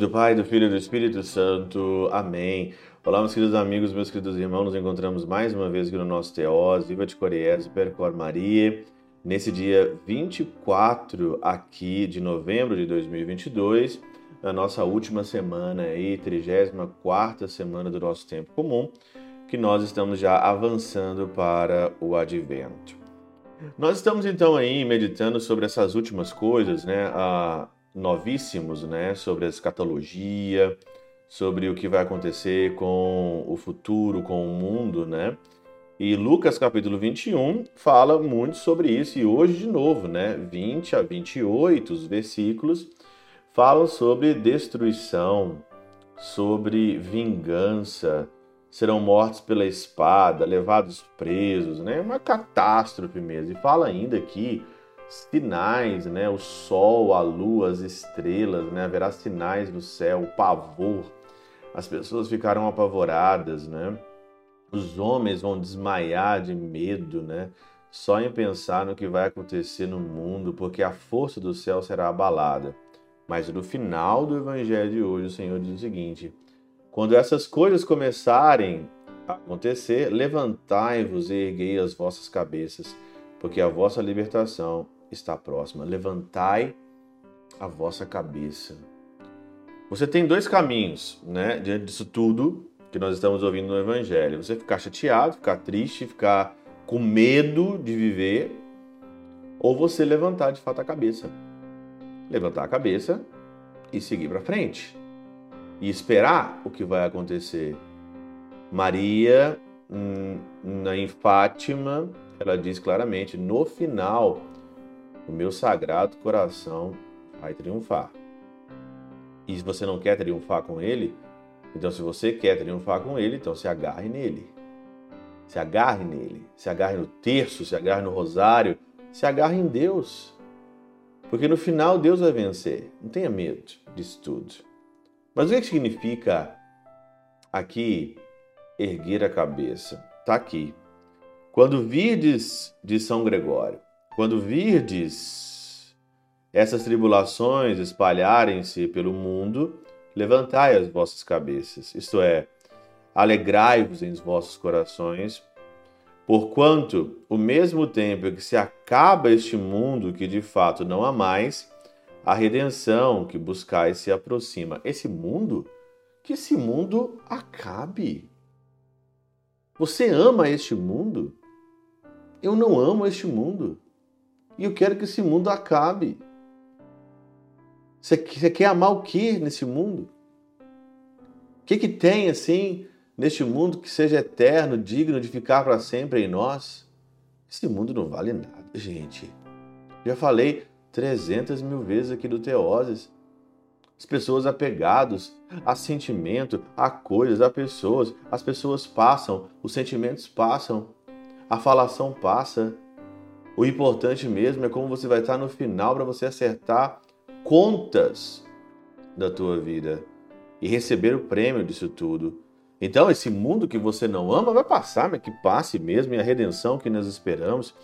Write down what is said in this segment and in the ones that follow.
do Pai, do Filho e do Espírito Santo. Amém. Olá, meus queridos amigos, meus queridos irmãos. Nos encontramos mais uma vez aqui no nosso Teós, Viva de Coriés, Percor Maria. Nesse dia 24 aqui de novembro de 2022, na nossa última semana aí, 34ª semana do nosso tempo comum, que nós estamos já avançando para o advento. Nós estamos então aí meditando sobre essas últimas coisas, né? A novíssimos, né, sobre a escatologia, sobre o que vai acontecer com o futuro, com o mundo, né? E Lucas capítulo 21 fala muito sobre isso e hoje de novo, né, 20 a 28 os versículos falam sobre destruição, sobre vingança, serão mortos pela espada, levados presos, né? Uma catástrofe mesmo. E fala ainda aqui sinais, né? O sol, a lua, as estrelas, né? Haverá sinais no céu, o pavor. As pessoas ficarão apavoradas, né? Os homens vão desmaiar de medo, né? Só em pensar no que vai acontecer no mundo, porque a força do céu será abalada. Mas no final do evangelho de hoje, o Senhor diz o seguinte: quando essas coisas começarem a acontecer, levantai-vos e erguei as vossas cabeças, porque a vossa libertação está próxima. Levantai a vossa cabeça. Você tem dois caminhos, né, diante disso tudo que nós estamos ouvindo no Evangelho. Você ficar chateado, ficar triste, ficar com medo de viver, ou você levantar de fato a cabeça. Levantar a cabeça e seguir para frente. E esperar o que vai acontecer. Maria, hum, em Fátima, ela diz claramente: no final o meu sagrado coração vai triunfar. E se você não quer triunfar com ele, então se você quer triunfar com ele, então se agarre nele. Se agarre nele, se agarre no terço, se agarre no rosário, se agarre em Deus. Porque no final Deus vai vencer. Não tenha medo disso tudo. Mas o que significa aqui erguer a cabeça? Está aqui. Quando virdes de São Gregório, quando virdes essas tribulações espalharem-se pelo mundo, levantai as vossas cabeças, isto é, alegrai-vos em vossos corações, porquanto, o mesmo tempo que se acaba este mundo que de fato não há mais, a redenção que buscais se aproxima. Esse mundo, que esse mundo acabe. Você ama este mundo? Eu não amo este mundo. E eu quero que esse mundo acabe. Você, quer amar o que nesse mundo? O que, que tem assim neste mundo que seja eterno, digno de ficar para sempre em nós? Esse mundo não vale nada, gente. Já falei 300 mil vezes aqui do Teoses. As pessoas apegadas a sentimento, a coisas, a pessoas. As pessoas passam, os sentimentos passam, a falação passa, o importante mesmo é como você vai estar no final para você acertar contas da tua vida e receber o prêmio disso tudo. Então, esse mundo que você não ama vai passar, mas que passe mesmo, e a redenção que nós esperamos,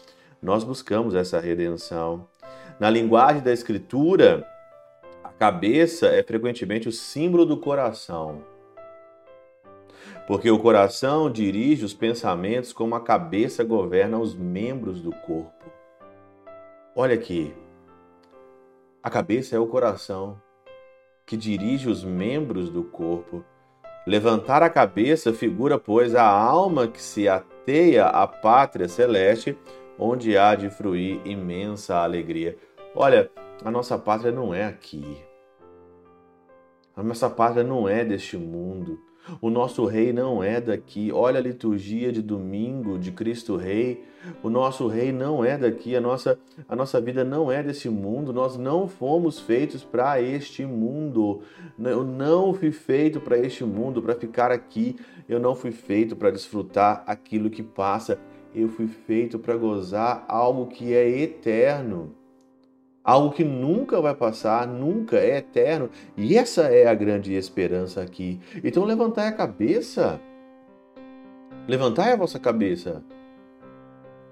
nós buscamos essa redenção. Na linguagem da Escritura, a cabeça é frequentemente o símbolo do coração. Porque o coração dirige os pensamentos como a cabeça governa os membros do corpo. Olha aqui. A cabeça é o coração que dirige os membros do corpo. Levantar a cabeça figura, pois, a alma que se ateia à pátria celeste, onde há de fruir imensa alegria. Olha, a nossa pátria não é aqui. A nossa pátria não é deste mundo. O nosso rei não é daqui. Olha a liturgia de domingo de Cristo Rei. O nosso rei não é daqui. A nossa, a nossa vida não é desse mundo. Nós não fomos feitos para este mundo. Eu não fui feito para este mundo, para ficar aqui. Eu não fui feito para desfrutar aquilo que passa. Eu fui feito para gozar algo que é eterno algo que nunca vai passar, nunca é eterno. E essa é a grande esperança aqui. Então levantai a cabeça. Levantai a vossa cabeça.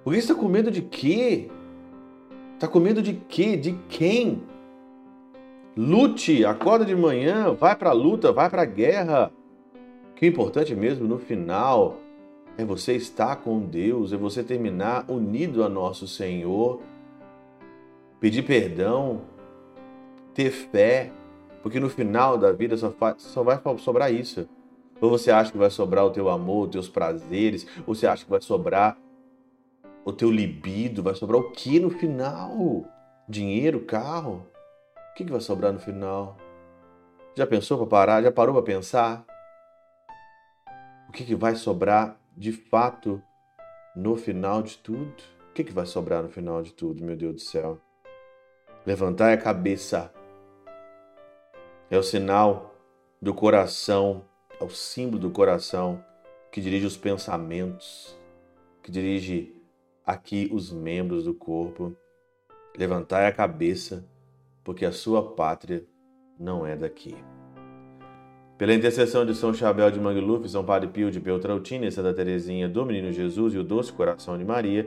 Porque está com medo de quê? Está com medo de quê? De quem? Lute, acorda de manhã, vai para a luta, vai para a guerra. O que é importante mesmo no final é você estar com Deus, é você terminar unido a nosso Senhor, pedir perdão, ter fé, porque no final da vida só, só vai sobrar isso. Ou você acha que vai sobrar o teu amor, os teus prazeres, ou você acha que vai sobrar o teu libido, vai sobrar o que no final? Dinheiro, carro? O que, que vai sobrar no final? Já pensou para parar? Já parou para pensar? O que, que vai sobrar de fato no final de tudo? O que, que vai sobrar no final de tudo, meu Deus do céu? Levantar a cabeça é o sinal do coração, é o símbolo do coração que dirige os pensamentos, que dirige aqui os membros do corpo. Levantai a cabeça, porque a sua pátria não é daqui. Pela intercessão de São Chabel de Mangluf, São Padre Pio de Peltrautina e Santa Teresinha do Menino Jesus e o Doce Coração de Maria,